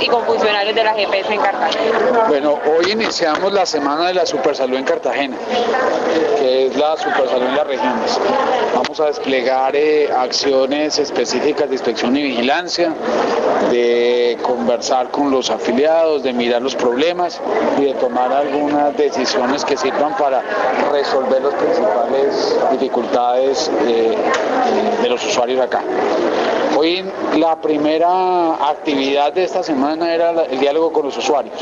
y con funcionarios de las EPS en Cartagena. Bueno, hoy iniciamos la semana de la Supersalud en Cartagena, que es la Supersalud en las regiones. Vamos a desplegar eh, acciones específicas de inspección y vigilancia, de conversar con los afiliados, de mirar los problemas y de tomar algunas decisiones que sirvan para resolver las principales dificultades eh, de los usuarios acá. Hoy la primera actividad de esta semana era el diálogo con los usuarios.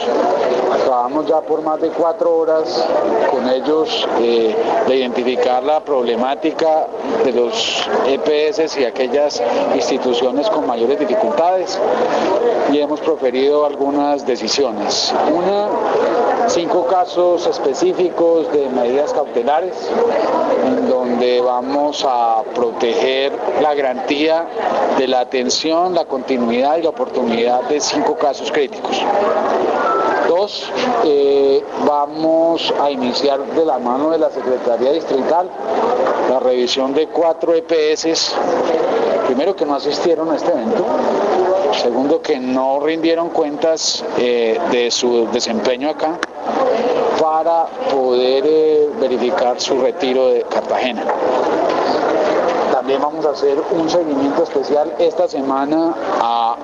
Trabajamos ya por más de cuatro horas con ellos eh, de identificar la problemática de los EPS y aquellas instituciones con mayores dificultades y hemos proferido algunas decisiones. Una, cinco casos específicos de medidas cautelares en donde vamos a proteger la garantía de la atención, la continuidad y la oportunidad de cinco casos críticos. Dos, eh, vamos a iniciar de la mano de la Secretaría Distrital la revisión de cuatro EPS, primero que no asistieron a este evento, segundo que no rindieron cuentas eh, de su desempeño acá para poder eh, verificar su retiro de Cartagena. También vamos a hacer un seguimiento especial esta semana a,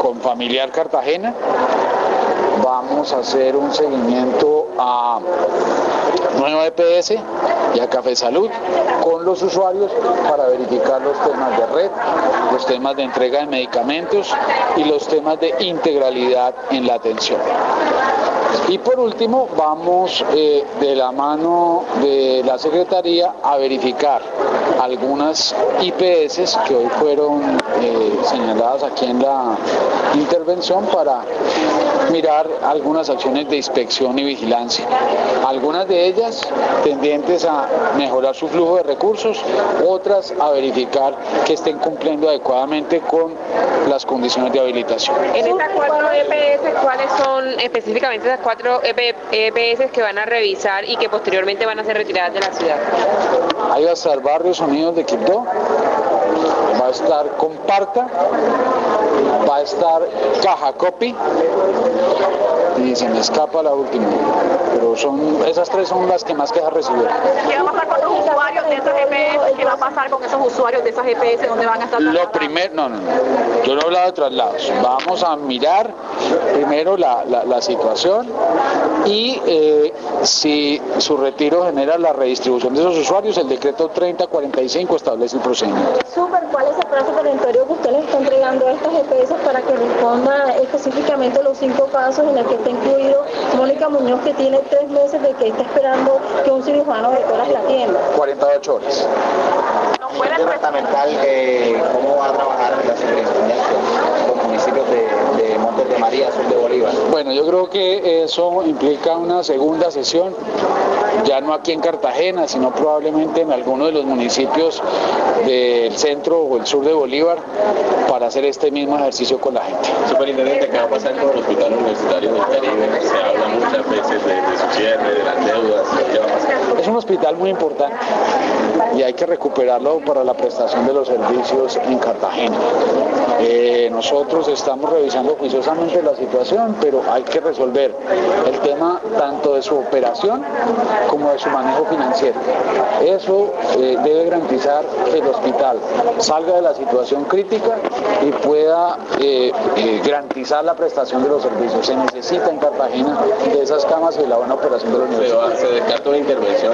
con Familiar Cartagena. Vamos a hacer un seguimiento a Nueva EPS y a Café Salud con los usuarios para verificar los temas de red, los temas de entrega de medicamentos y los temas de integralidad en la atención. Y por último, vamos eh, de la mano de la Secretaría a verificar algunas IPS que hoy fueron eh, señaladas aquí en la intervención para mirar algunas acciones de inspección y vigilancia. Algunas de ellas tendientes a mejorar su flujo de recursos, otras a verificar que estén cumpliendo adecuadamente con las condiciones de habilitación. En estas cuatro EPS, ¿cuáles son específicamente las cuatro EPS que van a revisar y que posteriormente van a ser retiradas de la ciudad? Ahí va a estar Barrios Unidos de Quito, va a estar Comparta, va a estar Caja Copy y se me escapa la última, pero son esas tres son las que más quejas recibieron. ¿Qué va a pasar con esos usuarios de esas EPS donde van a estar? Lo primero, no, no, no, yo no he hablado de traslados, vamos a mirar primero la, la, la situación y eh, si su retiro genera la redistribución de esos usuarios, el decreto 3045 establece el procedimiento. Super, ¿cuál es el plazo perentorio que usted les está entregando a estas EPS para que responda específicamente los cinco casos en los que está incluido Mónica Muñoz, que tiene tres meses de que está esperando que un cirujano de coras la atienda? 48 horas. Departamental, eh, ¿cómo va a trabajar la superintendencia con los municipios de, de Montes de María, Sur de Bolívar? Bueno, yo creo que eso implica una segunda sesión, ya no aquí en Cartagena, sino probablemente en alguno de los municipios del centro o el sur de Bolívar, para hacer este mismo ejercicio con la gente. Superintendente, ¿qué va a pasar con el Hospital Universitario del Caribe? Se habla muchas veces de, de su cierre, de las deudas, ¿qué va a pasar? Es un hospital muy importante y hay que recuperarlo para la prestación de los servicios en Cartagena. Eh, nosotros estamos revisando juiciosamente la situación, pero hay que resolver el tema tanto de su operación como de su manejo financiero. Eso eh, debe garantizar que el hospital salga de la situación crítica y pueda eh, garantizar la prestación de los servicios. Se necesita en Cartagena de esas camas y la buena operación de la Se, se descarta intervención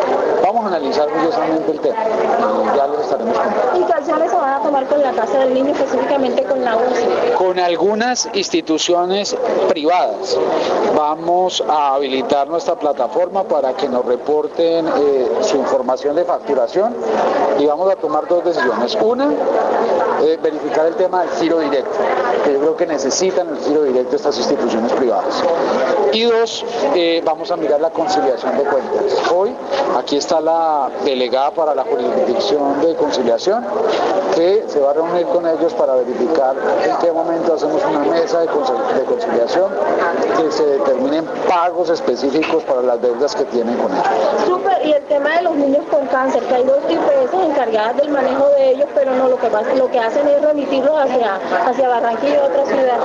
analizar juiciosamente el tema y ya les estaremos contando. ¿Y qué acciones se van a tomar con la Casa del Niño, específicamente con la UCI? con algunas instituciones privadas. Vamos a habilitar nuestra plataforma para que nos reporten eh, su información de facturación y vamos a tomar dos decisiones. Una, eh, verificar el tema del giro directo, que yo creo que necesitan el giro directo estas instituciones privadas. Y dos, eh, vamos a mirar la conciliación de cuentas. Hoy aquí está la delegada para la jurisdicción de conciliación que se va a reunir con ellos para verificar en qué momento hacemos una mesa de, conci- de conciliación que se determinen pagos específicos para las deudas que tienen con ellos. Super, y el tema de los niños con cáncer, que hay dos IPS encargadas del manejo de ellos, pero no lo que pasa, lo que hacen es remitirlos hacia, hacia Barranquilla y otra ciudad.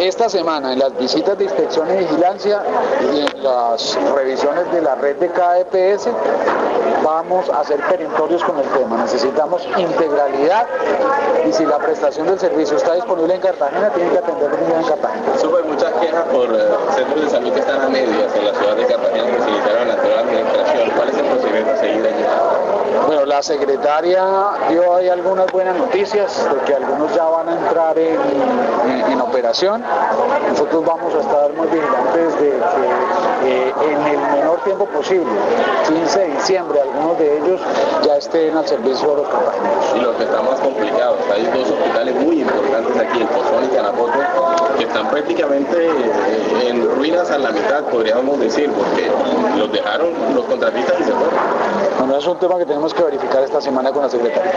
esta semana en las visitas de inspección y vigilancia y en las revisiones de la red de cada EPS vamos a hacer perentorios con el tema. Necesitamos integralidad y si la prestación del servicio está disponible en Cartagena, tienen que atenderlo en Cartagena. Supe muchas quejas por eh, centros de salud que están a medias en la ciudad de Cartagena que se ante la administración. ¿Cuál es el procedimiento a seguir allí? Bueno, la secretaria dio ahí algunas buenas noticias de que algunos ya van a entrar en, en- operación. Nosotros vamos a estar muy vigilantes de que eh, en el menor tiempo posible, 15 de diciembre, algunos de ellos ya estén al servicio de los cartageneros. Y lo que está más complicado, hay dos hospitales muy importantes aquí, el Pozón y Canapoto, que están prácticamente eh, en ruinas a la mitad, podríamos decir, porque los dejaron los contratistas y se fueron. Bueno, es un tema que tenemos que verificar esta semana con la. Secretaria,